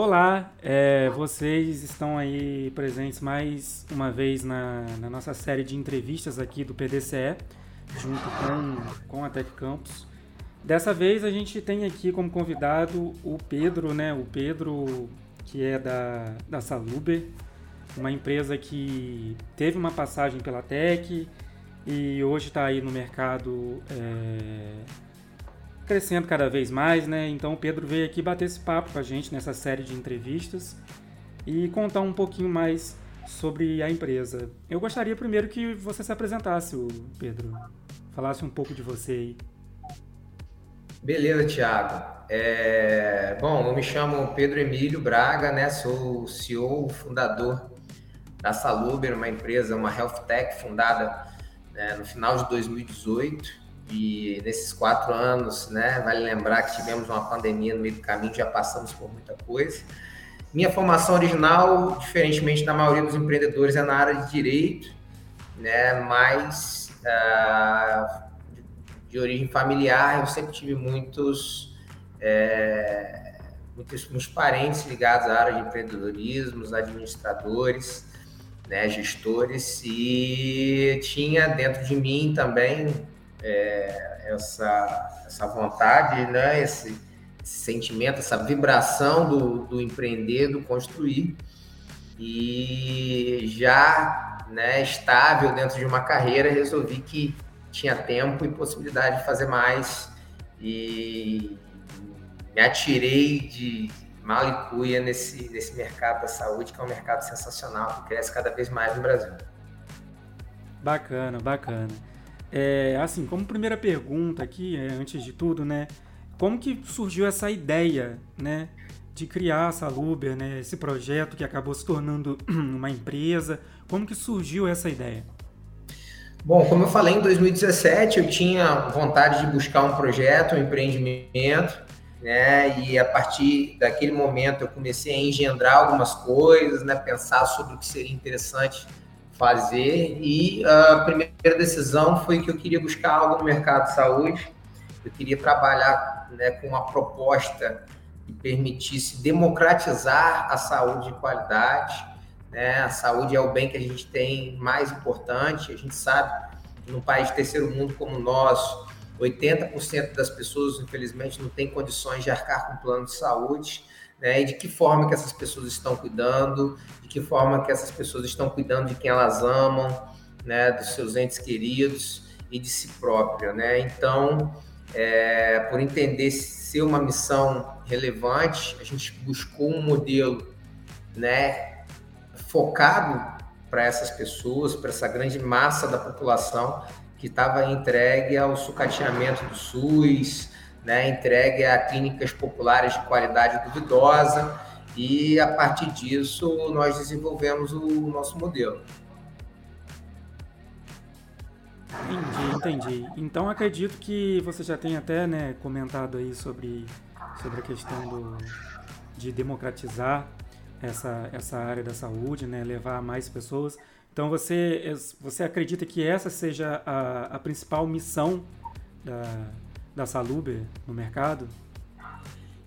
Olá, é, vocês estão aí presentes mais uma vez na, na, nossa série de entrevistas aqui do PDCE, junto com, com a Tech Campus. Dessa vez a gente tem aqui como convidado o Pedro, né? O Pedro, que é da, da Saluber, uma empresa que teve uma passagem pela Tech e hoje está aí no mercado. É, crescendo cada vez mais, né? Então o Pedro veio aqui bater esse papo com a gente nessa série de entrevistas e contar um pouquinho mais sobre a empresa. Eu gostaria primeiro que você se apresentasse, Pedro. Falasse um pouco de você aí. Beleza, Thiago. É... Bom, eu me chamo Pedro Emílio Braga, né? Sou o CEO, fundador da Saluber, uma empresa, uma health tech fundada né, no final de 2018 e nesses quatro anos, né, vale lembrar que tivemos uma pandemia no meio do caminho, já passamos por muita coisa. Minha formação original, diferentemente da maioria dos empreendedores, é na área de direito, né, mas uh, de, origem familiar, eu sempre tive muitos, é, muitos, muitos parentes ligados à área de empreendedorismo, administradores, né, gestores, e tinha dentro de mim também é, essa, essa vontade, né, esse, esse, sentimento, essa vibração do, do empreender, do construir, e já né, estável dentro de uma carreira, resolvi que tinha tempo e possibilidade de fazer mais, e me atirei de malicuia nesse, nesse mercado da saúde, que é um mercado sensacional, que cresce cada vez mais no Brasil. Bacana, bacana. É, assim, como primeira pergunta aqui, é, antes de tudo, né? Como que surgiu essa ideia, né? De criar a Saluber, né? Esse projeto que acabou se tornando uma empresa. Como que surgiu essa ideia? Bom, como eu falei, em 2017 eu tinha vontade de buscar um projeto, um empreendimento, né? E a partir daquele momento eu comecei a engendrar algumas coisas, né? Pensar sobre o que seria interessante fazer e a primeira decisão foi que eu queria buscar algo no mercado de saúde, eu queria trabalhar né, com uma proposta que permitisse democratizar a saúde de qualidade. Né? A saúde é o bem que a gente tem mais importante. A gente sabe que num país de terceiro mundo como o nosso, 80% das pessoas, infelizmente, não tem condições de arcar com plano de saúde né? E de que forma que essas pessoas estão cuidando, de que forma que essas pessoas estão cuidando de quem elas amam, né? Dos seus entes queridos e de si própria, né? Então, é, por entender ser uma missão relevante, a gente buscou um modelo, né? Focado para essas pessoas, para essa grande massa da população que estava entregue ao sucateamento do SUS, né, entregue a clínicas populares de qualidade duvidosa e a partir disso nós desenvolvemos o nosso modelo. Entendi, entendi. Então acredito que você já tem até né, comentado aí sobre, sobre a questão do, de democratizar essa, essa área da saúde, né, levar mais pessoas. Então você, você acredita que essa seja a, a principal missão da, da Saluber no mercado?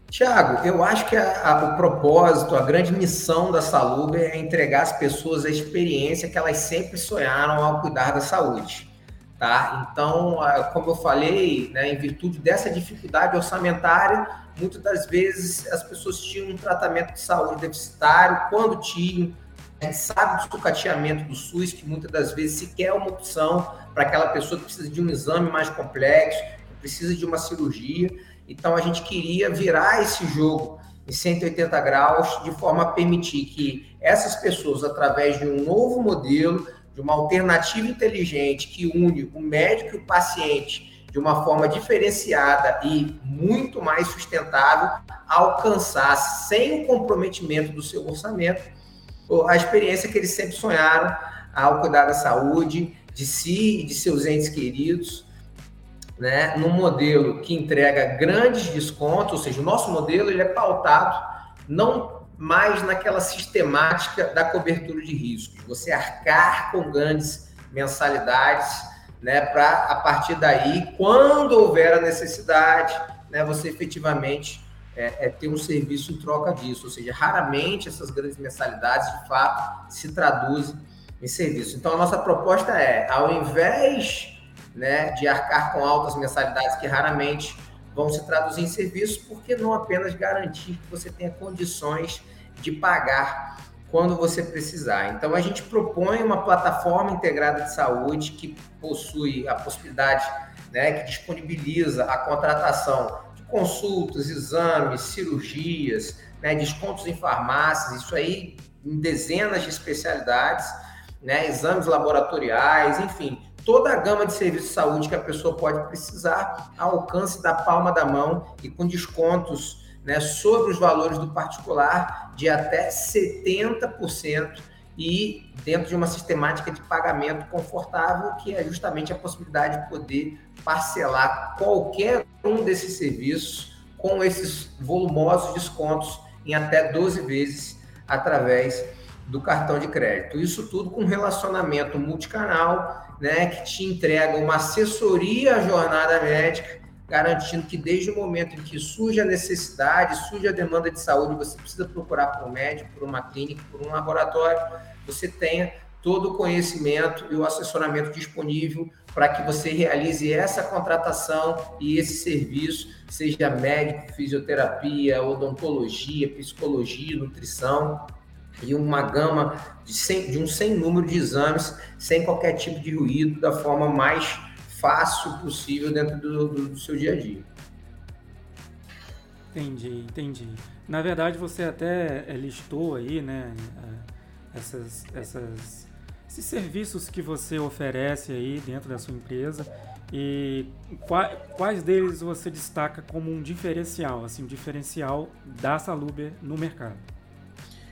Tiago, eu acho que a, a, o propósito, a grande missão da Saluber é entregar às pessoas a experiência que elas sempre sonharam ao cuidar da saúde. Tá? Então, como eu falei, né, em virtude dessa dificuldade orçamentária, muitas das vezes as pessoas tinham um tratamento de saúde deficitário, quando tinham, a gente sabe do sucateamento do SUS, que muitas das vezes sequer é uma opção para aquela pessoa que precisa de um exame mais complexo, precisa de uma cirurgia. Então a gente queria virar esse jogo em 180 graus de forma a permitir que essas pessoas, através de um novo modelo, de uma alternativa inteligente que une o médico e o paciente de uma forma diferenciada e muito mais sustentável, alcançar sem o comprometimento do seu orçamento a experiência que eles sempre sonharam ao cuidar da saúde de si e de seus entes queridos né, num modelo que entrega grandes descontos, ou seja, o nosso modelo ele é pautado não mais naquela sistemática da cobertura de riscos, você arcar com grandes mensalidades, né, para a partir daí, quando houver a necessidade, né, você efetivamente é, é, ter um serviço em troca disso, ou seja, raramente essas grandes mensalidades de fato se traduzem em serviço. Então a nossa proposta é, ao invés né, de arcar com altas mensalidades que raramente vão se traduzir em serviço, por que não apenas garantir que você tenha condições de pagar quando você precisar? Então a gente propõe uma plataforma integrada de saúde que possui a possibilidade, né, que disponibiliza a contratação consultas, exames, cirurgias, né, descontos em farmácias, isso aí em dezenas de especialidades, né, exames laboratoriais, enfim, toda a gama de serviços de saúde que a pessoa pode precisar ao alcance da palma da mão e com descontos né, sobre os valores do particular de até 70% e dentro de uma sistemática de pagamento confortável, que é justamente a possibilidade de poder parcelar qualquer um desses serviços com esses volumosos descontos em até 12 vezes através do cartão de crédito. Isso tudo com relacionamento multicanal, né, que te entrega uma assessoria à jornada médica, garantindo que desde o momento em que surge a necessidade, surge a demanda de saúde, você precisa procurar por um médico, por uma clínica, por um laboratório, você tenha todo o conhecimento e o assessoramento disponível para que você realize essa contratação e esse serviço, seja médico, fisioterapia, odontologia, psicologia, nutrição e uma gama de, de um sem número de exames, sem qualquer tipo de ruído, da forma mais fácil possível dentro do, do, do seu dia a dia. Entendi, entendi. Na verdade, você até listou aí, né, essas, essas esses serviços que você oferece aí dentro da sua empresa e quais deles você destaca como um diferencial, assim, um diferencial da Saluber no mercado?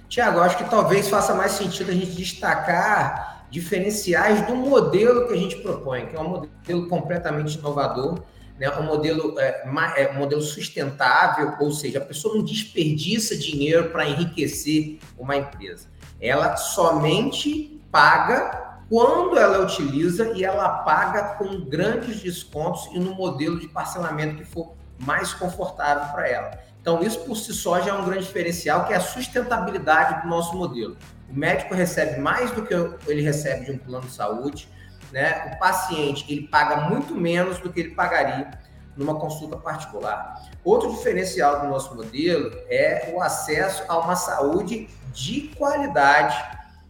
Tiago, acho que talvez faça mais sentido a gente destacar diferenciais do modelo que a gente propõe, que é um modelo completamente inovador, né? um, modelo, é, é, um modelo sustentável, ou seja, a pessoa não desperdiça dinheiro para enriquecer uma empresa. Ela somente paga quando ela utiliza e ela paga com grandes descontos e no modelo de parcelamento que for mais confortável para ela. Então, isso por si só já é um grande diferencial, que é a sustentabilidade do nosso modelo. O médico recebe mais do que ele recebe de um plano de saúde, né? O paciente, ele paga muito menos do que ele pagaria numa consulta particular. Outro diferencial do nosso modelo é o acesso a uma saúde de qualidade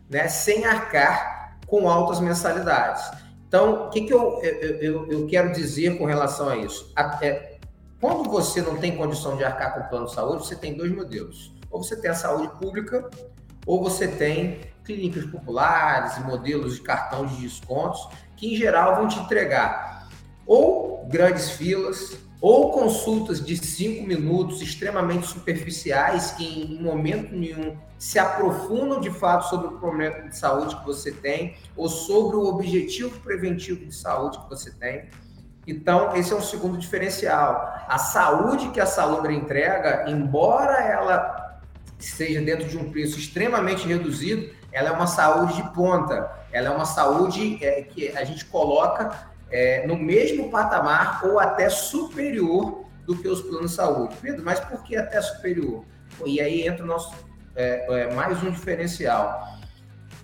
né, sem arcar com altas mensalidades. Então, o que, que eu, eu, eu, quero dizer com relação a isso? É, quando você não tem condição de arcar com o plano de saúde, você tem dois modelos. Ou você tem a saúde pública, ou você tem clínicas populares modelos de cartão de descontos, que em geral vão te entregar ou grandes filas, ou consultas de cinco minutos extremamente superficiais que em momento nenhum se aprofundam de fato sobre o problema de saúde que você tem ou sobre o objetivo preventivo de saúde que você tem. Então, esse é um segundo diferencial. A saúde que a Salubre entrega, embora ela seja dentro de um preço extremamente reduzido, ela é uma saúde de ponta. Ela é uma saúde é, que a gente coloca é, no mesmo patamar ou até superior do que os planos de saúde. Pedro, mas por que até superior? E aí entra o nosso é, é, mais um diferencial.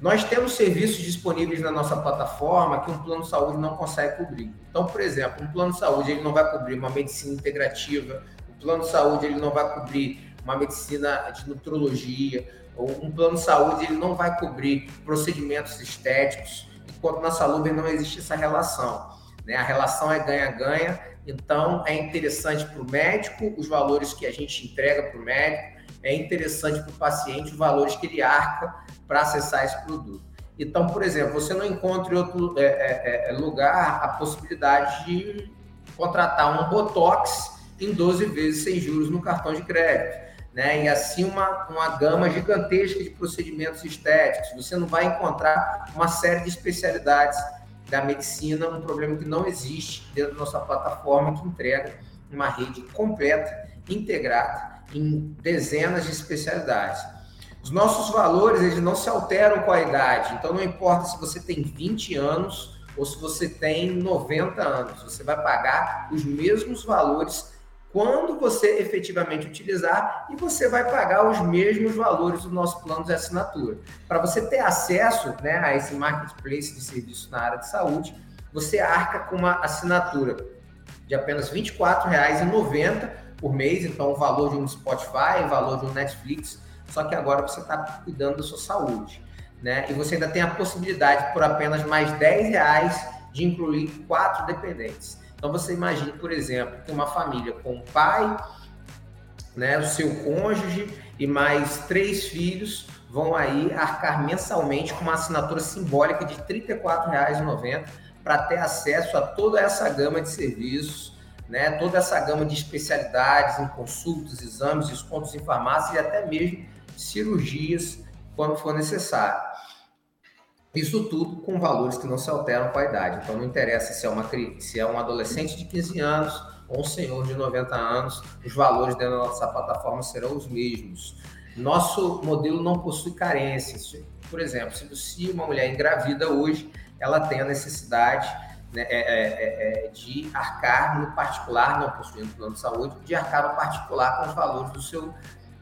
Nós temos serviços disponíveis na nossa plataforma que um plano de saúde não consegue cobrir. Então, por exemplo, um plano de saúde ele não vai cobrir uma medicina integrativa, o plano de saúde ele não vai cobrir uma medicina de nutrologia, ou um plano de saúde ele não vai cobrir procedimentos estéticos, enquanto na saúde não existe essa relação. Né? A relação é ganha-ganha, então é interessante para o médico os valores que a gente entrega para o médico, é interessante para o paciente os valores que ele arca para acessar esse produto. Então, por exemplo, você não encontra em outro é, é, é, lugar a possibilidade de contratar um Botox em 12 vezes sem juros no cartão de crédito. Né? E assim uma, uma gama gigantesca de procedimentos estéticos. Você não vai encontrar uma série de especialidades da medicina, um problema que não existe dentro da nossa plataforma, que entrega uma rede completa, integrada, em dezenas de especialidades. Os nossos valores, eles não se alteram com a idade, então não importa se você tem 20 anos ou se você tem 90 anos, você vai pagar os mesmos valores quando você efetivamente utilizar e você vai pagar os mesmos valores do nosso plano de assinatura. Para você ter acesso né, a esse marketplace de serviços na área de saúde, você arca com uma assinatura de apenas R$ 24,90 por mês, então o valor de um Spotify, o valor de um Netflix, só que agora você está cuidando da sua saúde. Né? E você ainda tem a possibilidade, por apenas mais 10 reais, de incluir quatro dependentes. Então você imagine, por exemplo, que uma família com o pai, né, o seu cônjuge e mais três filhos vão aí arcar mensalmente com uma assinatura simbólica de R$ 34,90 para ter acesso a toda essa gama de serviços, né, toda essa gama de especialidades em consultas, exames, descontos em farmácia e até mesmo cirurgias quando for necessário. Isso tudo com valores que não se alteram com a idade. Então, não interessa se é, uma, se é um adolescente de 15 anos ou um senhor de 90 anos, os valores dentro da nossa plataforma serão os mesmos. Nosso modelo não possui carências. Por exemplo, se uma mulher engravida hoje, ela tem a necessidade né, é, é, é, é, de arcar no particular, não possuindo plano de saúde, de arcar no particular com os valores do seu,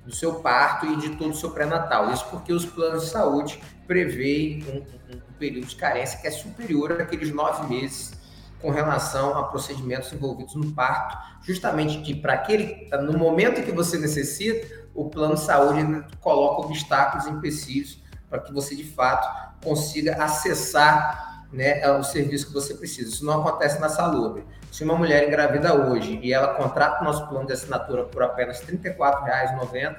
do seu parto e de todo o seu pré-natal. Isso porque os planos de saúde prevê um, um, um, período de carência que é superior àqueles nove meses com relação a procedimentos envolvidos no parto, justamente que para aquele, no momento que você necessita, o plano de saúde coloca obstáculos empecilhos para que você de fato consiga acessar né, o serviço que você precisa. Isso não acontece na saúde. Se uma mulher engravida hoje e ela contrata o nosso plano de assinatura por apenas R$ 34,90,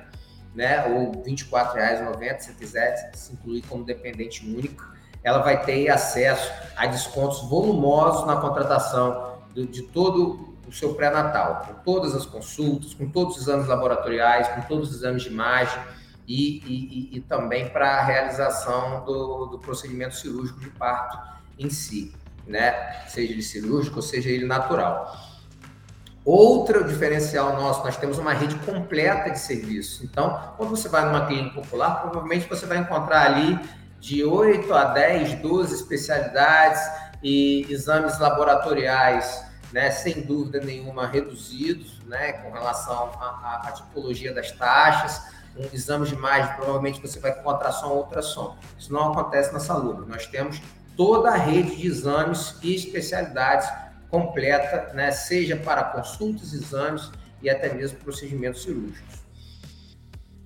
né, ou R$ 24,90, se quiser se incluir como dependente único, ela vai ter acesso a descontos volumosos na contratação de, de todo o seu pré-natal, com todas as consultas, com todos os exames laboratoriais, com todos os exames de imagem e, e, e também para a realização do, do procedimento cirúrgico de parto em si, né? Seja ele cirúrgico seja ele natural. Outro diferencial nosso, nós temos uma rede completa de serviços. Então, quando você vai numa clínica popular, provavelmente você vai encontrar ali de 8 a 10, 12 especialidades e exames laboratoriais, né, sem dúvida nenhuma, reduzidos, né, com relação à, à tipologia das taxas. Um exame de imagem, provavelmente você vai encontrar só um ultrassom. Isso não acontece na saúde. Nós temos toda a rede de exames e especialidades completa, né, seja para consultas, exames e até mesmo procedimentos cirúrgicos.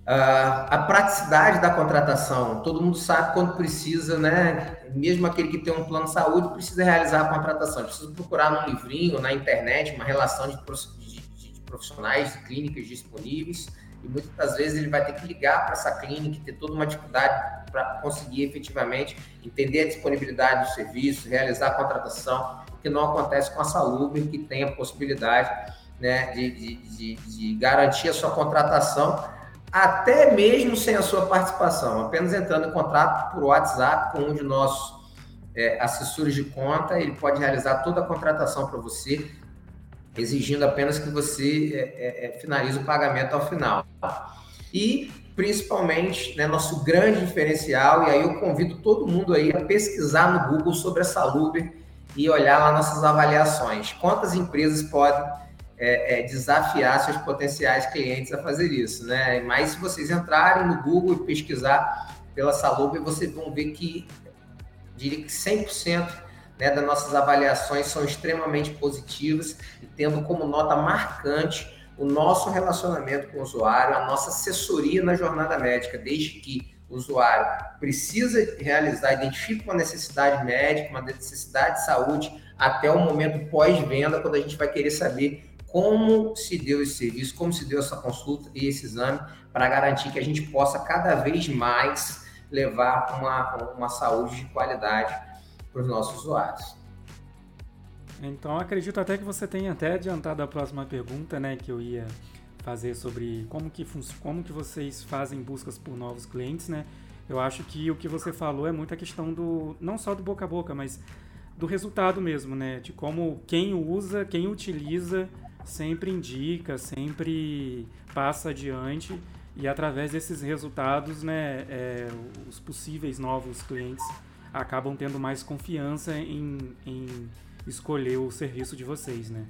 Uh, a praticidade da contratação, todo mundo sabe quando precisa, né? Mesmo aquele que tem um plano de saúde precisa realizar a contratação, precisa procurar num livrinho, na internet, uma relação de, de, de profissionais, de clínicas disponíveis, e muitas das vezes ele vai ter que ligar para essa clínica e ter toda uma dificuldade para conseguir efetivamente entender a disponibilidade do serviço, realizar a contratação que não acontece com a Saluber, que tem a possibilidade né, de, de, de, de garantir a sua contratação, até mesmo sem a sua participação, apenas entrando em contato por WhatsApp com um de nossos é, assessores de conta, ele pode realizar toda a contratação para você, exigindo apenas que você é, é, é, finalize o pagamento ao final. E principalmente, né, nosso grande diferencial, e aí eu convido todo mundo aí a pesquisar no Google sobre a Saluber e olhar lá nossas avaliações. Quantas empresas podem é, é, desafiar seus potenciais clientes a fazer isso, né? Mas se vocês entrarem no Google e pesquisar pela Salubre, vocês vão ver que diria que 100% né, das nossas avaliações são extremamente positivas e tendo como nota marcante o nosso relacionamento com o usuário, a nossa assessoria na jornada médica, desde que o usuário precisa realizar, identifica uma necessidade médica, uma necessidade de saúde, até o momento pós-venda, quando a gente vai querer saber como se deu esse serviço, como se deu essa consulta e esse exame, para garantir que a gente possa cada vez mais levar uma, uma saúde de qualidade para os nossos usuários. Então acredito até que você tenha até adiantado a próxima pergunta, né, que eu ia fazer sobre como que, como que vocês fazem buscas por novos clientes, né? Eu acho que o que você falou é muito a questão do não só do boca a boca, mas do resultado mesmo, né? De como quem usa, quem utiliza, sempre indica, sempre passa adiante e através desses resultados, né, é, os possíveis novos clientes acabam tendo mais confiança em, em escolher o serviço de vocês, né?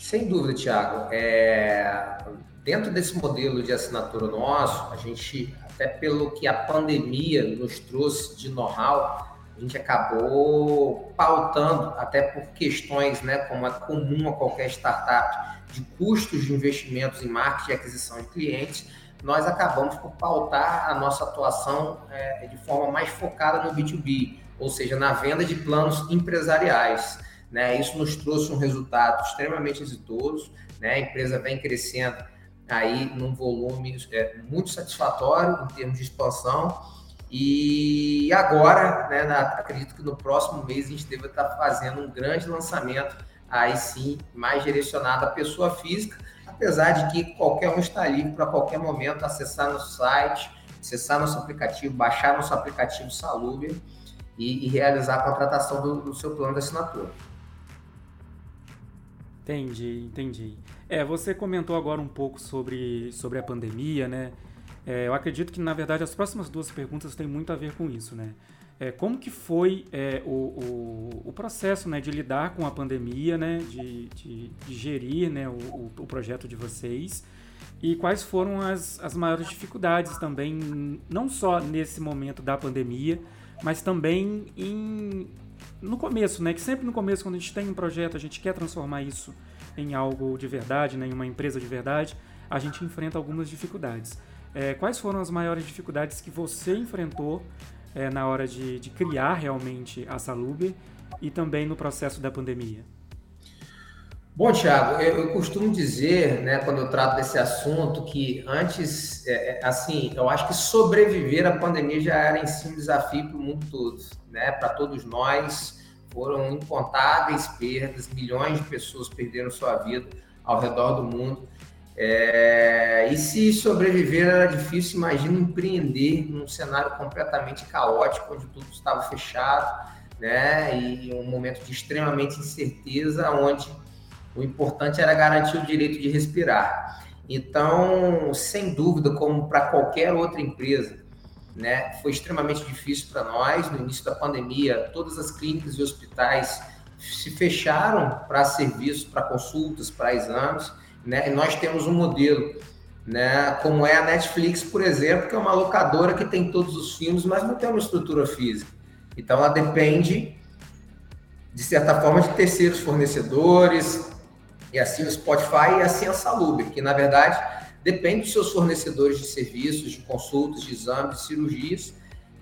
Sem dúvida, Tiago. É... Dentro desse modelo de assinatura nosso, a gente, até pelo que a pandemia nos trouxe de know-how, a gente acabou pautando, até por questões, né, como é comum a qualquer startup, de custos de investimentos em marketing e aquisição de clientes, nós acabamos por pautar a nossa atuação é, de forma mais focada no B2B, ou seja, na venda de planos empresariais. Né? Isso nos trouxe um resultado extremamente exitoso, né? a empresa vem crescendo aí num volume é, muito satisfatório em termos de expansão, e agora, né, na, acredito que no próximo mês a gente deve estar fazendo um grande lançamento, aí sim, mais direcionado à pessoa física, apesar de que qualquer um está livre para qualquer momento acessar nosso site, acessar nosso aplicativo, baixar nosso aplicativo Saluber e, e realizar a contratação do, do seu plano de assinatura. Entendi, entendi. É, você comentou agora um pouco sobre, sobre a pandemia, né? É, eu acredito que, na verdade, as próximas duas perguntas têm muito a ver com isso, né? É, como que foi é, o, o, o, processo né, de lidar com a pandemia, né, de, de, de gerir né, o, o, projeto de vocês e quais foram as, as maiores dificuldades também, não só nesse momento da pandemia, mas também em, no começo, né, que sempre no começo, quando a gente tem um projeto, a gente quer transformar isso em algo de verdade, né, em uma empresa de verdade, a gente enfrenta algumas dificuldades. É, quais foram as maiores dificuldades que você enfrentou é, na hora de, de, criar realmente a Saluber e também no processo da pandemia? Bom, Thiago, eu, eu costumo dizer, né, quando eu trato desse assunto, que antes, é, é assim, eu acho que sobreviver à pandemia já era em si um desafio para o mundo todo, né, para todos nós. Foram incontáveis perdas, milhões de pessoas perderam sua vida ao redor do mundo. É, e se sobreviver era difícil, imagina empreender num cenário completamente caótico, onde tudo estava fechado, né? E um momento de extremamente incerteza, onde o importante era garantir o direito de respirar. Então, sem dúvida, como para qualquer outra empresa, né, foi extremamente difícil para nós. No início da pandemia, todas as clínicas e hospitais se fecharam para serviços, para consultas, para exames né? E nós temos um modelo, né? Como é a Netflix, por exemplo, que é uma locadora que tem todos os filmes, mas não tem uma estrutura física. Então ela depende, de certa forma, de terceiros fornecedores, e assim o Spotify e assim a Salubre, que na verdade depende dos seus fornecedores de serviços, de consultas, de exames, de cirurgias,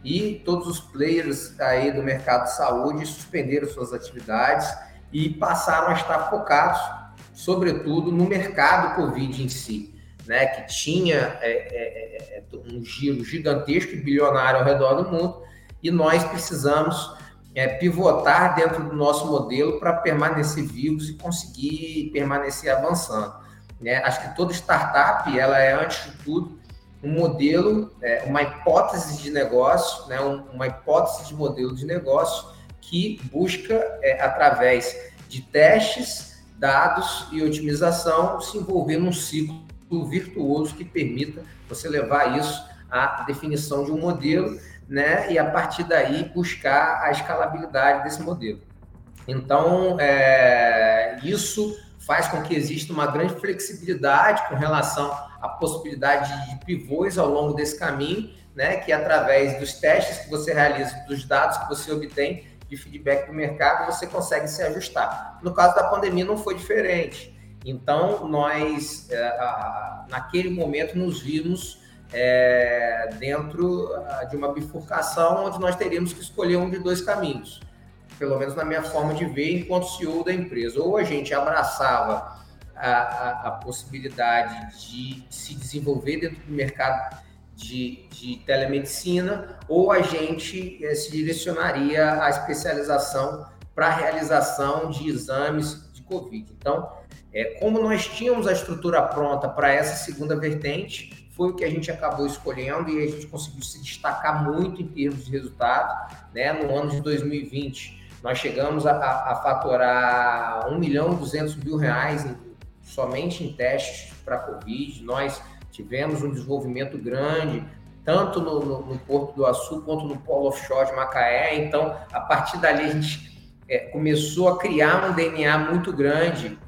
e todos os players aí do mercado de saúde suspenderam suas atividades e passaram a estar focados sobretudo no mercado Covid em si, né, que tinha é, é, é, é um giro gigantesco e bilionário ao redor do mundo, e nós precisamos é, pivotar dentro do nosso modelo para permanecer vivos e conseguir permanecer avançando. Né? Acho que toda startup, ela é, antes de tudo, um modelo, uma hipótese de negócio, né? uma hipótese de modelo de negócio que busca, através de testes, dados e otimização se envolver num ciclo virtuoso que permita você levar isso à definição de um modelo, né? E a partir daí buscar a escalabilidade desse modelo. Então, é, isso faz com que exista uma grande flexibilidade com relação à possibilidade de pivôs ao longo desse caminho, né? Que através dos testes que você realiza, dos dados que você obtém, de feedback do mercado, você consegue se ajustar. No caso da pandemia não foi diferente. Então, nós, é, naquele momento, nos vimos é, dentro de uma bifurcação onde nós teríamos que escolher um de dois caminhos, pelo menos na minha forma de ver, enquanto CEO da empresa. Ou a gente abraçava a, a, a possibilidade de se desenvolver dentro do mercado de, de telemedicina, ou a gente eh, se direcionaria à especialização para a realização de exames de Covid. Então, é, como nós tínhamos a estrutura pronta para essa segunda vertente, foi o que a gente acabou escolhendo e a gente conseguiu se destacar muito em termos de resultado. Né? No ano de 2020, nós chegamos a, a, a faturar 1 milhão e 200 mil reais em, somente em testes para Covid. Nós Tivemos um desenvolvimento grande, tanto no, no, no Porto do Açu quanto no Polo Offshore de Macaé. Então, a partir dali, a gente é, começou a criar um DNA muito grande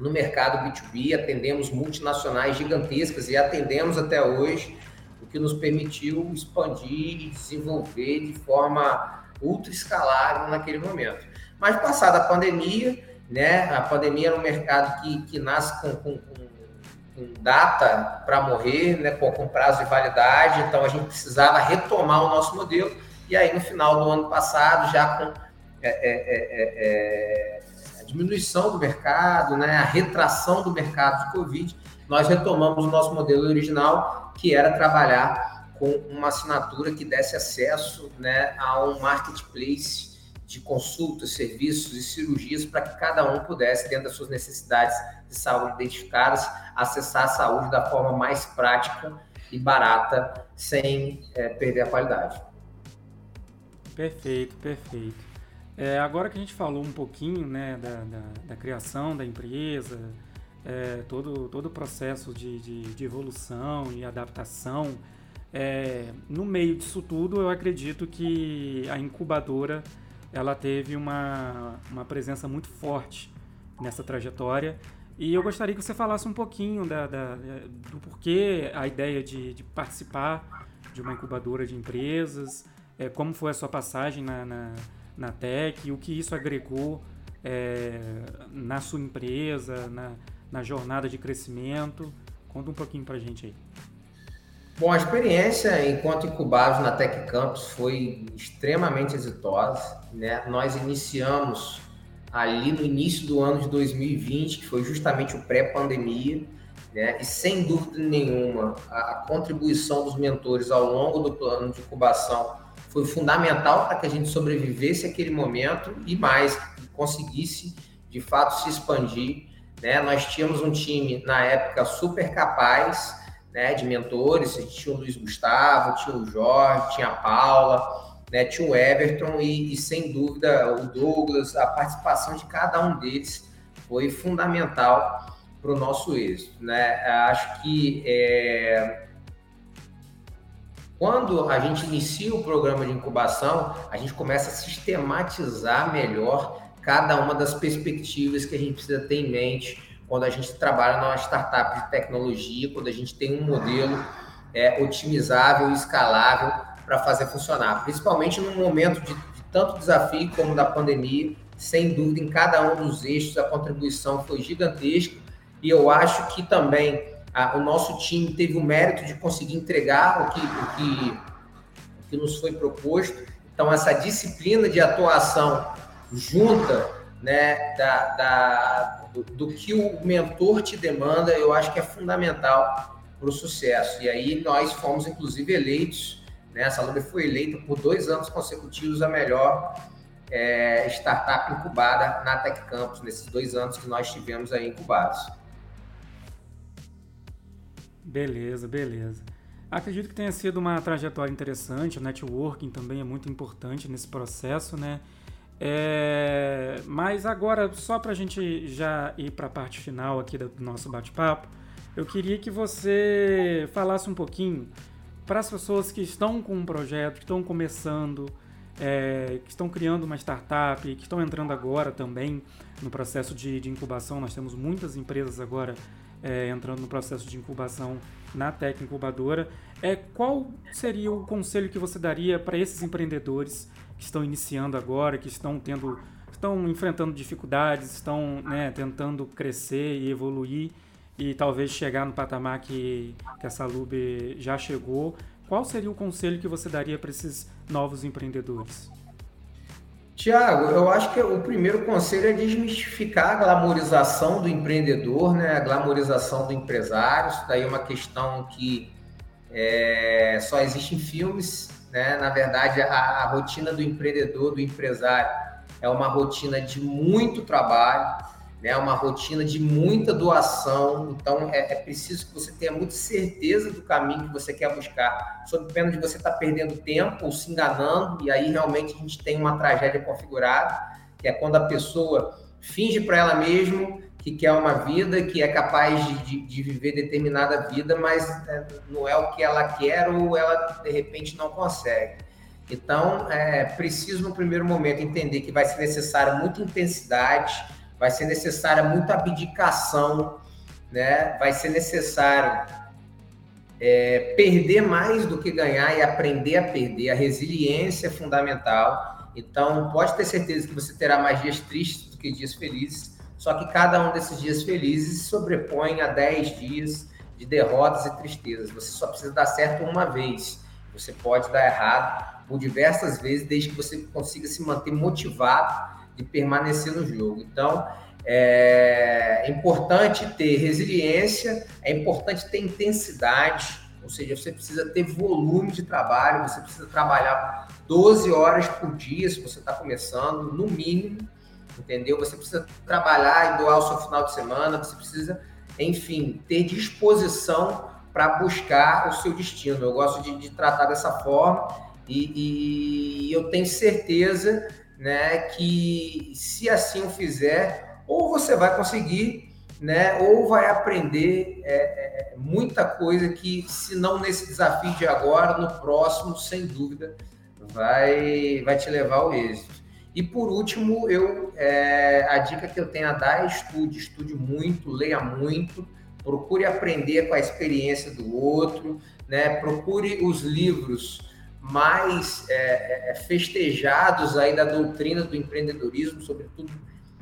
no mercado B2B, atendemos multinacionais gigantescas e atendemos até hoje, o que nos permitiu expandir e desenvolver de forma ultra escalável naquele momento. Mas passada a pandemia, né, a pandemia era um mercado que, que nasce com, com, com data para morrer, né, com, com prazo de validade, então a gente precisava retomar o nosso modelo, e aí no final do ano passado, já com é, é, é, é a diminuição do mercado, né, a retração do mercado de Covid, nós retomamos o nosso modelo original, que era trabalhar com uma assinatura que desse acesso né, a um marketplace de consultas, serviços e cirurgias para que cada um pudesse, dentro das suas necessidades de saúde identificadas, acessar a saúde da forma mais prática e barata, sem é, perder a qualidade. Perfeito, perfeito. É, agora que a gente falou um pouquinho né, da, da, da criação da empresa, é, todo, todo o processo de, de, de evolução e adaptação, é, no meio disso tudo, eu acredito que a incubadora ela teve uma, uma presença muito forte nessa trajetória. E eu gostaria que você falasse um pouquinho da, da do porquê a ideia de, de, participar de uma incubadora de empresas, é, como foi a sua passagem na, na, na Tech, o que isso agregou é, na sua empresa, na, na jornada de crescimento. Conta um pouquinho para gente aí. Bom, a experiência enquanto incubados na Tech Campus foi extremamente exitosa. Né? Nós iniciamos ali no início do ano de 2020, que foi justamente o pré-pandemia, né? e sem dúvida nenhuma, a, a contribuição dos mentores ao longo do plano de incubação foi fundamental para que a gente sobrevivesse àquele momento e mais, conseguisse de fato se expandir. Né? Nós tínhamos um time na época super capaz, né, de mentores, tinha o Luiz Gustavo, tinha o Jorge, tinha a Paula, né, tinha o Everton e, e, sem dúvida o Douglas, a participação de cada um deles foi fundamental para o nosso êxito. Né? Acho que é... quando a gente inicia o programa de incubação, a gente começa a sistematizar melhor cada uma das perspectivas que a gente precisa ter em mente quando a gente trabalha numa startup de tecnologia, quando a gente tem um modelo é, otimizável e escalável para fazer funcionar. Principalmente num momento de, de tanto desafio como da pandemia, sem dúvida, em cada um dos eixos a contribuição foi gigantesca e eu acho que também a, o nosso time teve o mérito de conseguir entregar o que, o que, o que nos foi proposto. Então, essa disciplina de atuação junta né, da, da do, do, que o mentor te demanda, eu acho que é fundamental para o sucesso. E aí nós fomos, inclusive, eleitos, né? A Salomé foi eleita por dois anos consecutivos a melhor é, startup incubada na Tech Campus, nesses dois anos que nós tivemos aí incubados. Beleza, beleza. Acredito que tenha sido uma trajetória interessante, o networking também é muito importante nesse processo, né? É, mas agora, só para a gente já ir para a parte final aqui do nosso bate-papo, eu queria que você falasse um pouquinho para as pessoas que estão com um projeto, que estão começando, é, que estão criando uma startup, que estão entrando agora também no processo de, de incubação. Nós temos muitas empresas agora é, entrando no processo de incubação na Tech Incubadora. É, qual seria o conselho que você daria para esses empreendedores que estão iniciando agora, que estão tendo, estão enfrentando dificuldades, estão né, tentando crescer e evoluir e talvez chegar no patamar que, que a Salube já chegou. Qual seria o conselho que você daria para esses novos empreendedores? Tiago, eu acho que o primeiro conselho é desmistificar a glamorização do empreendedor, né? a glamorização do empresário. Isso daí é uma questão que é, só existe em filmes, né? Na verdade, a, a rotina do empreendedor, do empresário, é uma rotina de muito trabalho, né? uma rotina de muita doação. Então, é, é, preciso que você tenha muita certeza do caminho que você quer buscar, sob pena de você estar tá perdendo tempo ou se enganando, e aí realmente a gente tem uma tragédia configurada, que é quando a pessoa finge para ela mesma que quer uma vida, que é capaz de, de, de viver determinada vida, mas é, não é o que ela quer ou ela de repente não consegue. Então, é preciso no primeiro momento entender que vai ser necessário muita intensidade, vai ser necessária muita abdicação, né? vai ser necessário é, perder mais do que ganhar e aprender a perder. A resiliência é fundamental. Então, pode ter certeza que você terá mais dias tristes do que dias felizes, só que cada um desses dias felizes se sobrepõe a 10 dias de derrotas e tristezas. Você só precisa dar certo uma vez. Você pode dar errado por diversas vezes, desde que você consiga se manter motivado de permanecer no jogo. Então, é importante ter resiliência, é importante ter intensidade, ou seja, você precisa ter volume de trabalho, você precisa trabalhar 12 horas por dia se você está começando, no mínimo, entendeu? Você precisa trabalhar e doar o seu final de semana, você precisa enfim, ter disposição para buscar o seu destino. Eu gosto de, de tratar dessa forma e, e, eu tenho certeza né, que se assim o fizer, ou você vai conseguir, né, ou vai aprender é, é, muita coisa que, se não nesse desafio de agora, no próximo, sem dúvida, vai, vai te levar ao êxito. E por último, eu é, a dica que eu tenho a dar é estude, estude muito, leia muito, procure aprender com a experiência do outro, né? Procure os livros mais é, é, festejados aí da doutrina do empreendedorismo, sobretudo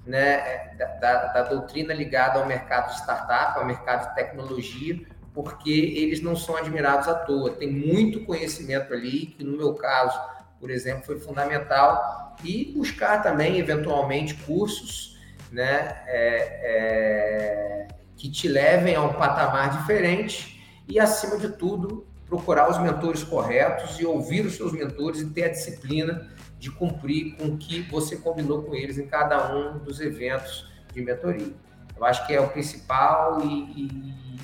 né, da, da, da doutrina ligada ao mercado startup, ao mercado de tecnologia, porque eles não são admirados à toa. Tem muito conhecimento ali, que no meu caso, por exemplo, foi fundamental e buscar também, eventualmente, cursos né, é, é, que te levem a um patamar diferente e, acima de tudo, procurar os mentores corretos e ouvir os seus mentores e ter a disciplina de cumprir com o que você combinou com eles em cada um dos eventos de mentoria. Eu acho que é o principal e, e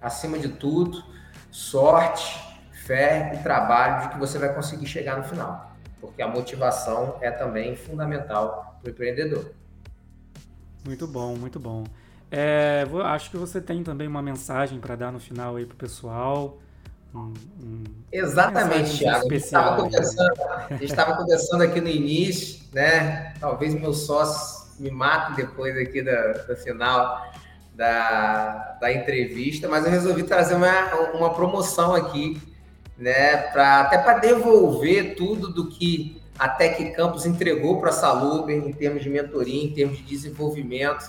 acima de tudo, sorte, fé e trabalho de que você vai conseguir chegar no final porque a motivação é também fundamental para o empreendedor. Muito bom, muito bom. É, acho que você tem também uma mensagem para dar no final aí para o pessoal. Um, um, Exatamente, Thiago. A gente estava conversando, estava conversando aqui no início, né? Talvez meus sócios me matem depois aqui da, da final da, da entrevista, mas eu resolvi trazer uma, uma promoção aqui né? Pra, até para devolver tudo do que a Tec Campus entregou para a Saluber em termos de mentoria, em termos de desenvolvimento,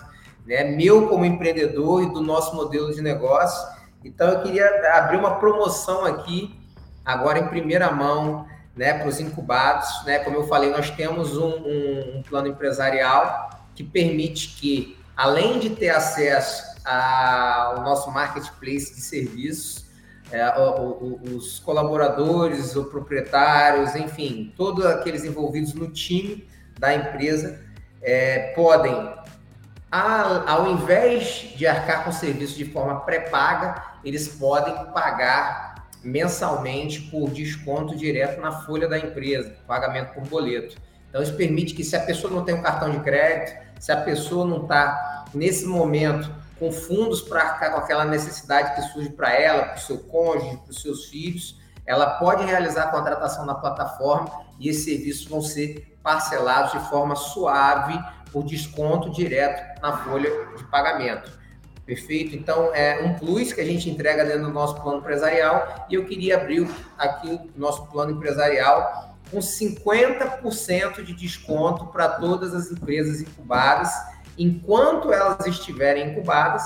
né? Meu como empreendedor e do nosso modelo de negócio. Então eu queria abrir uma promoção aqui, agora em primeira mão, né, para os incubados, né? Como eu falei, nós temos um, um, um plano empresarial que permite que, além de ter acesso ao nosso marketplace de serviços, é, os colaboradores, os proprietários, enfim, todos aqueles envolvidos no time da empresa é, podem, ao invés de arcar com o serviço de forma pré-paga, eles podem pagar mensalmente por desconto direto na folha da empresa, pagamento por boleto. Então, isso permite que, se a pessoa não tem um cartão de crédito, se a pessoa não está, nesse momento, com fundos para arcar com aquela necessidade que surge para ela, para o seu cônjuge, para os seus filhos, ela pode realizar a contratação na plataforma e esses serviços vão ser parcelados de forma suave por desconto direto na folha de pagamento. Perfeito? Então, é um plus que a gente entrega dentro do nosso plano empresarial e eu queria abrir aqui o nosso plano empresarial com 50% de desconto para todas as empresas incubadas enquanto elas estiverem incubadas,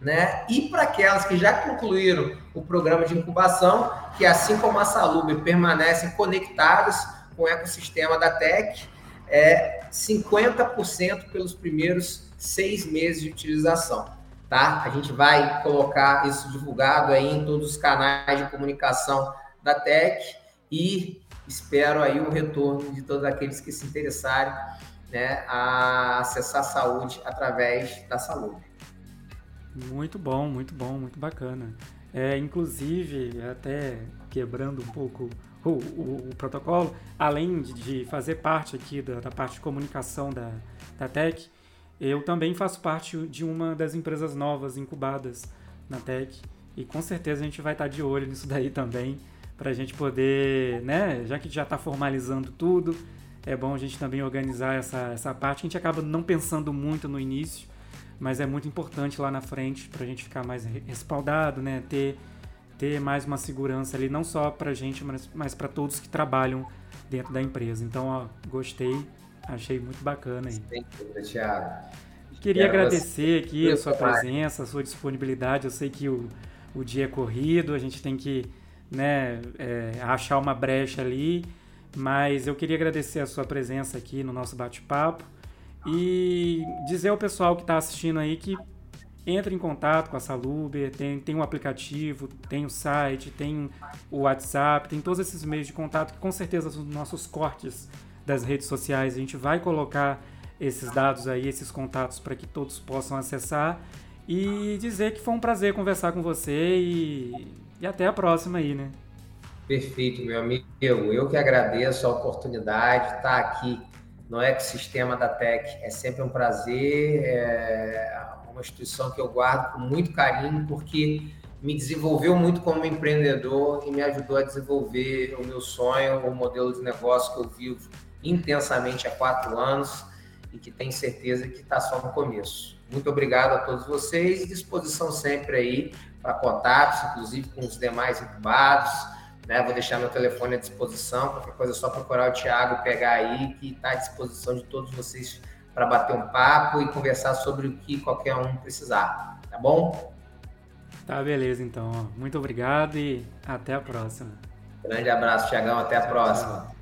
né? E para aquelas que já concluíram o programa de incubação, que assim como a Salubre permanecem conectadas com o ecossistema da Tech, é 50% pelos primeiros seis meses de utilização, tá? A gente vai colocar isso divulgado aí em todos os canais de comunicação da Tech e espero aí o retorno de todos aqueles que se interessarem né, a acessar a saúde através da saúde. Muito bom, muito bom, muito bacana. É, inclusive, até quebrando um pouco o, o, o protocolo, além de, fazer parte aqui da, da, parte de comunicação da, da Tech, eu também faço parte de uma das empresas novas incubadas na Tech e com certeza a gente vai estar de olho nisso daí também, para a gente poder, né, já que já está formalizando tudo, é bom a gente também organizar essa, essa parte. A gente acaba não pensando muito no início, mas é muito importante lá na frente para a gente ficar mais respaldado, né? Ter, ter mais uma segurança ali, não só para a gente, mas, mas para todos que trabalham dentro da empresa. Então, ó, gostei, achei muito bacana aí. Sem dúvida, Thiago. Queria agradecer aqui a sua presença, a sua disponibilidade. Eu sei que o, o dia é corrido, a gente tem que né, é, achar uma brecha ali, mas eu queria agradecer a sua presença aqui no nosso bate-papo e dizer ao pessoal que está assistindo aí que entre em contato com a Saluber, tem, tem o um aplicativo, tem o site, tem o WhatsApp, tem todos esses meios de contato que com certeza os nossos cortes das redes sociais a gente vai colocar esses dados aí, esses contatos para que todos possam acessar e dizer que foi um prazer conversar com você e e até a próxima aí, né? Perfeito, meu amigo. Eu que agradeço a oportunidade de estar aqui no ecossistema da Tech. É sempre um prazer, é uma instituição que eu guardo com muito carinho, porque me desenvolveu muito como empreendedor e me ajudou a desenvolver o meu sonho, o modelo de negócio que eu vivo intensamente há quatro anos e que tenho certeza que está só no começo. Muito obrigado a todos vocês e disposição sempre aí para contatos, inclusive com os demais incubados. Né? Vou deixar meu telefone à disposição, qualquer coisa é só procurar o Thiago, pegar aí, que está à disposição de todos vocês para bater um papo e conversar sobre o que qualquer um precisar. Tá bom? Tá, beleza, então. Muito obrigado e até a próxima. Grande abraço, Tiagão. Até a próxima.